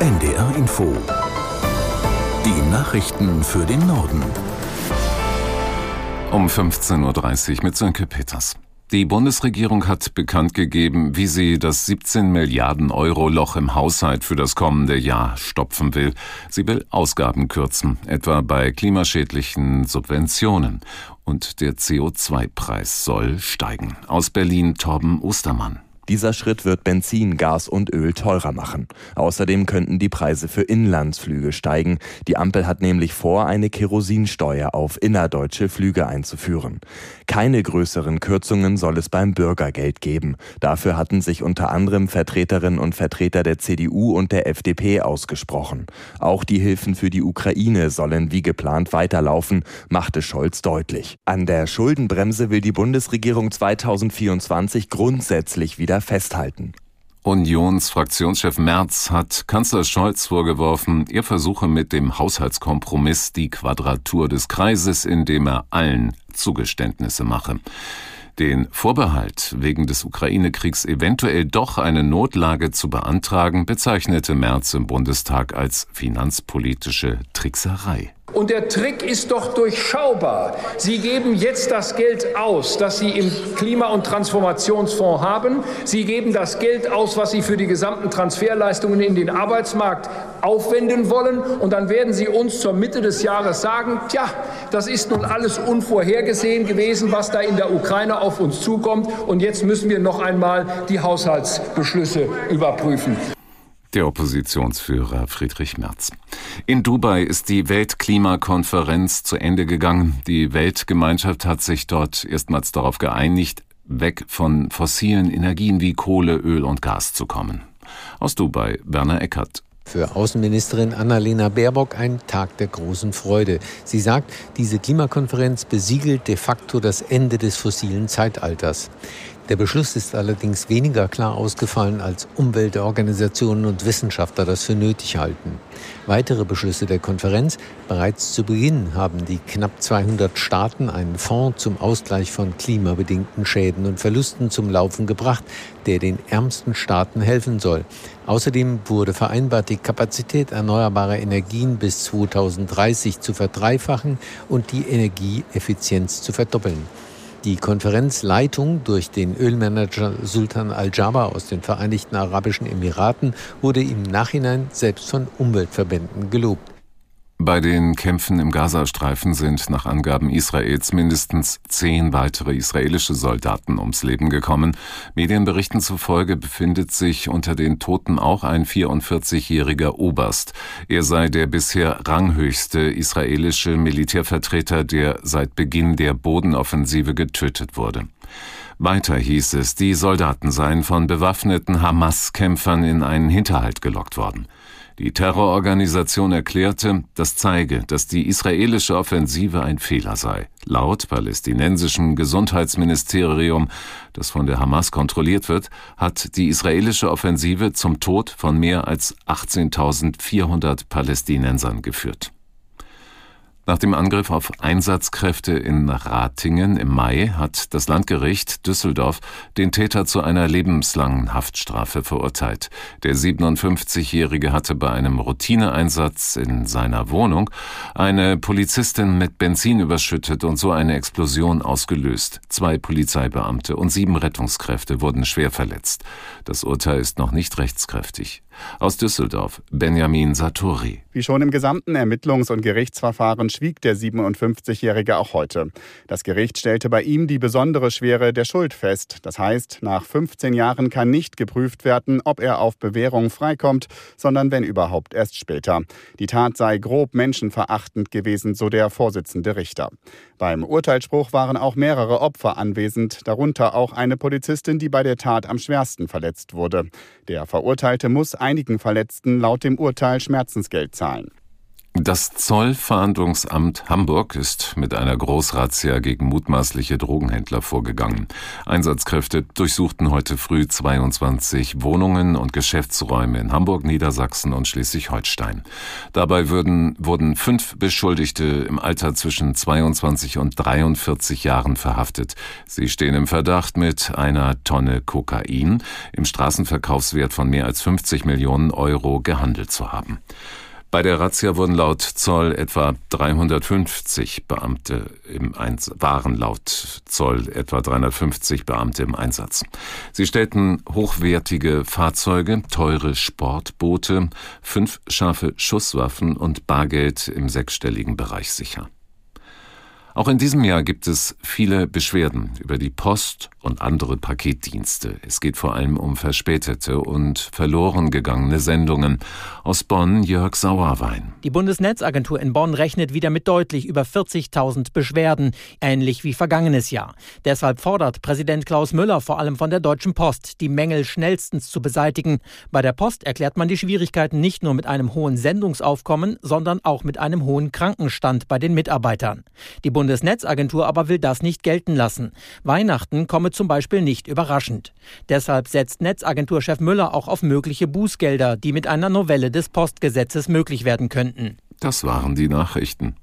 NDR Info. Die Nachrichten für den Norden. Um 15.30 Uhr mit Sönke Peters. Die Bundesregierung hat bekannt gegeben, wie sie das 17 Milliarden Euro Loch im Haushalt für das kommende Jahr stopfen will. Sie will Ausgaben kürzen, etwa bei klimaschädlichen Subventionen. Und der CO2-Preis soll steigen. Aus Berlin Torben Ostermann. Dieser Schritt wird Benzin, Gas und Öl teurer machen. Außerdem könnten die Preise für Inlandsflüge steigen. Die Ampel hat nämlich vor, eine Kerosinsteuer auf innerdeutsche Flüge einzuführen. Keine größeren Kürzungen soll es beim Bürgergeld geben. Dafür hatten sich unter anderem Vertreterinnen und Vertreter der CDU und der FDP ausgesprochen. Auch die Hilfen für die Ukraine sollen wie geplant weiterlaufen, machte Scholz deutlich. An der Schuldenbremse will die Bundesregierung 2024 grundsätzlich wieder festhalten. Unionsfraktionschef Merz hat Kanzler Scholz vorgeworfen, er versuche mit dem Haushaltskompromiss die Quadratur des Kreises, indem er allen Zugeständnisse mache. Den Vorbehalt, wegen des Ukraine-Kriegs eventuell doch eine Notlage zu beantragen, bezeichnete Merz im Bundestag als finanzpolitische Trickserei. Und der Trick ist doch durchschaubar. Sie geben jetzt das Geld aus, das Sie im Klima- und Transformationsfonds haben. Sie geben das Geld aus, was Sie für die gesamten Transferleistungen in den Arbeitsmarkt aufwenden wollen. Und dann werden Sie uns zur Mitte des Jahres sagen, tja, das ist nun alles unvorhergesehen gewesen, was da in der Ukraine auf uns zukommt. Und jetzt müssen wir noch einmal die Haushaltsbeschlüsse überprüfen der Oppositionsführer Friedrich Merz. In Dubai ist die Weltklimakonferenz zu Ende gegangen. Die Weltgemeinschaft hat sich dort erstmals darauf geeinigt, weg von fossilen Energien wie Kohle, Öl und Gas zu kommen. Aus Dubai, Werner Eckert. Für Außenministerin Annalena Baerbock ein Tag der großen Freude. Sie sagt, diese Klimakonferenz besiegelt de facto das Ende des fossilen Zeitalters. Der Beschluss ist allerdings weniger klar ausgefallen, als Umweltorganisationen und Wissenschaftler das für nötig halten. Weitere Beschlüsse der Konferenz. Bereits zu Beginn haben die knapp 200 Staaten einen Fonds zum Ausgleich von klimabedingten Schäden und Verlusten zum Laufen gebracht, der den ärmsten Staaten helfen soll. Außerdem wurde vereinbart, die Kapazität erneuerbarer Energien bis 2030 zu verdreifachen und die Energieeffizienz zu verdoppeln. Die Konferenzleitung durch den Ölmanager Sultan Al-Jaber aus den Vereinigten Arabischen Emiraten wurde im Nachhinein selbst von Umweltverbänden gelobt. Bei den Kämpfen im Gazastreifen sind nach Angaben Israels mindestens zehn weitere israelische Soldaten ums Leben gekommen. Medienberichten zufolge befindet sich unter den Toten auch ein 44-jähriger Oberst. Er sei der bisher ranghöchste israelische Militärvertreter, der seit Beginn der Bodenoffensive getötet wurde. Weiter hieß es, die Soldaten seien von bewaffneten Hamas-Kämpfern in einen Hinterhalt gelockt worden. Die Terrororganisation erklärte, das zeige, dass die israelische Offensive ein Fehler sei. Laut palästinensischem Gesundheitsministerium, das von der Hamas kontrolliert wird, hat die israelische Offensive zum Tod von mehr als 18.400 Palästinensern geführt. Nach dem Angriff auf Einsatzkräfte in Ratingen im Mai hat das Landgericht Düsseldorf den Täter zu einer lebenslangen Haftstrafe verurteilt. Der 57-Jährige hatte bei einem Routineeinsatz in seiner Wohnung eine Polizistin mit Benzin überschüttet und so eine Explosion ausgelöst. Zwei Polizeibeamte und sieben Rettungskräfte wurden schwer verletzt. Das Urteil ist noch nicht rechtskräftig. Aus Düsseldorf, Benjamin Satori. Wie schon im gesamten Ermittlungs- und Gerichtsverfahren schwieg der 57-Jährige auch heute. Das Gericht stellte bei ihm die besondere Schwere der Schuld fest. Das heißt, nach 15 Jahren kann nicht geprüft werden, ob er auf Bewährung freikommt, sondern wenn überhaupt erst später. Die Tat sei grob menschenverachtend gewesen, so der Vorsitzende Richter. Beim Urteilsspruch waren auch mehrere Opfer anwesend, darunter auch eine Polizistin, die bei der Tat am schwersten verletzt wurde. Der Verurteilte muss einigen Verletzten laut dem Urteil Schmerzensgeld zahlen. Das Zollfahndungsamt Hamburg ist mit einer Großrazzia gegen mutmaßliche Drogenhändler vorgegangen. Einsatzkräfte durchsuchten heute früh 22 Wohnungen und Geschäftsräume in Hamburg, Niedersachsen und Schleswig-Holstein. Dabei würden, wurden fünf Beschuldigte im Alter zwischen 22 und 43 Jahren verhaftet. Sie stehen im Verdacht, mit einer Tonne Kokain im Straßenverkaufswert von mehr als 50 Millionen Euro gehandelt zu haben. Bei der Razzia wurden laut Zoll etwa 350 Beamte im Einsatz, waren laut Zoll etwa 350 Beamte im Einsatz. Sie stellten hochwertige Fahrzeuge, teure Sportboote, fünf scharfe Schusswaffen und Bargeld im sechsstelligen Bereich sicher. Auch in diesem Jahr gibt es viele Beschwerden über die Post und andere Paketdienste. Es geht vor allem um verspätete und verloren gegangene Sendungen. Aus Bonn Jörg Sauerwein. Die Bundesnetzagentur in Bonn rechnet wieder mit deutlich über 40.000 Beschwerden, ähnlich wie vergangenes Jahr. Deshalb fordert Präsident Klaus Müller vor allem von der Deutschen Post, die Mängel schnellstens zu beseitigen. Bei der Post erklärt man die Schwierigkeiten nicht nur mit einem hohen Sendungsaufkommen, sondern auch mit einem hohen Krankenstand bei den Mitarbeitern. Die Bundesnetzagentur aber will das nicht gelten lassen. Weihnachten komme zum Beispiel nicht überraschend. Deshalb setzt Netzagenturchef Müller auch auf mögliche Bußgelder, die mit einer Novelle des Postgesetzes möglich werden könnten. Das waren die Nachrichten.